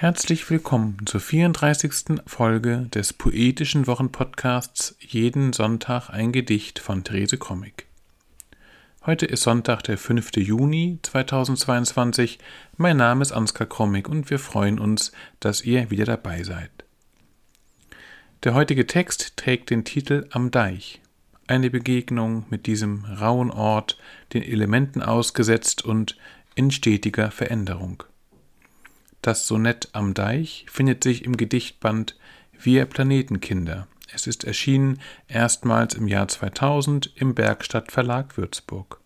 Herzlich willkommen zur 34. Folge des poetischen Wochenpodcasts Jeden Sonntag ein Gedicht von Therese Krommig. Heute ist Sonntag, der 5. Juni 2022. Mein Name ist Ansgar Krommig und wir freuen uns, dass ihr wieder dabei seid. Der heutige Text trägt den Titel Am Deich. Eine Begegnung mit diesem rauen Ort, den Elementen ausgesetzt und in stetiger Veränderung. Das Sonett am Deich findet sich im Gedichtband Wir Planetenkinder. Es ist erschienen erstmals im Jahr 2000 im Bergstadt Verlag Würzburg.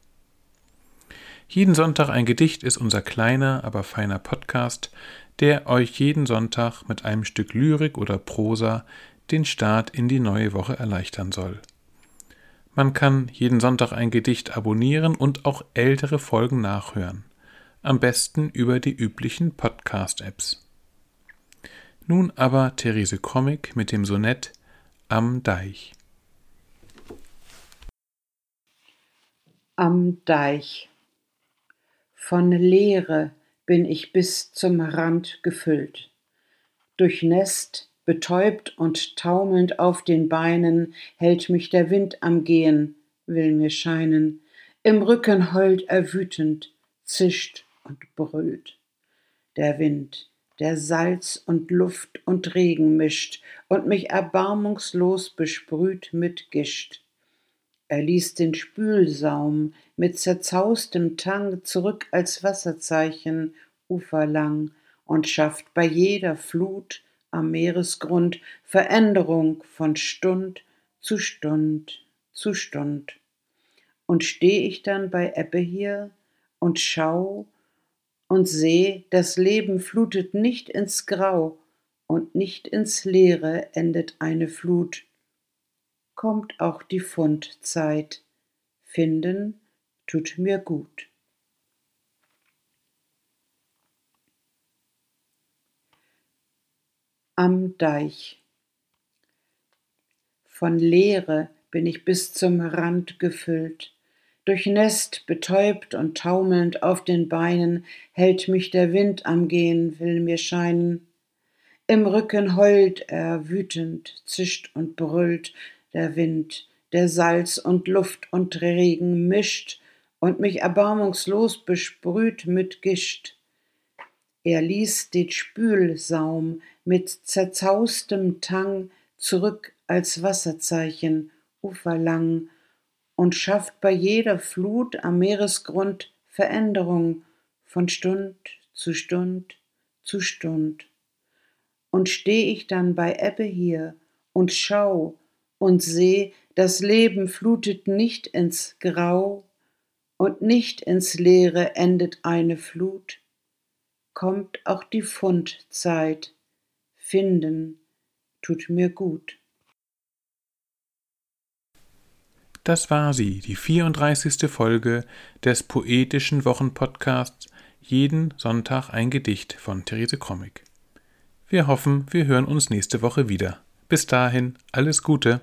Jeden Sonntag ein Gedicht ist unser kleiner, aber feiner Podcast, der euch jeden Sonntag mit einem Stück Lyrik oder Prosa den Start in die neue Woche erleichtern soll. Man kann jeden Sonntag ein Gedicht abonnieren und auch ältere Folgen nachhören am besten über die üblichen Podcast-Apps. Nun aber Therese Comic mit dem Sonett Am Deich. Am Deich. Von Leere bin ich bis zum Rand gefüllt. Durchnässt, betäubt und taumelnd auf den Beinen, hält mich der Wind am Gehen, will mir scheinen. Im Rücken heult er wütend, zischt und brüllt. Der Wind, der Salz und Luft und Regen mischt und mich erbarmungslos besprüht mit Gischt. Er ließ den Spülsaum mit zerzaustem Tang zurück als Wasserzeichen uferlang und schafft bei jeder Flut am Meeresgrund Veränderung von Stund zu Stund zu Stund. Und steh ich dann bei Ebbe hier und schau und seh, das Leben flutet nicht ins Grau und nicht ins Leere endet eine Flut. Kommt auch die Fundzeit, finden tut mir gut. Am Deich. Von Leere bin ich bis zum Rand gefüllt Durchnässt, betäubt und taumelnd auf den Beinen, hält mich der Wind am Gehen, will mir scheinen. Im Rücken heult er wütend, zischt und brüllt der Wind, der Salz und Luft und Regen mischt und mich erbarmungslos besprüht mit Gischt. Er ließ den Spülsaum mit zerzaustem Tang zurück als Wasserzeichen uferlang und schafft bei jeder Flut am Meeresgrund Veränderung von Stund zu Stund zu Stund. Und steh ich dann bei Ebbe hier und schau und seh, das Leben flutet nicht ins Grau und nicht ins Leere endet eine Flut, kommt auch die Fundzeit, finden tut mir gut. Das war sie, die 34. Folge des poetischen Wochenpodcasts Jeden Sonntag ein Gedicht von Therese Krommig. Wir hoffen, wir hören uns nächste Woche wieder. Bis dahin, alles Gute.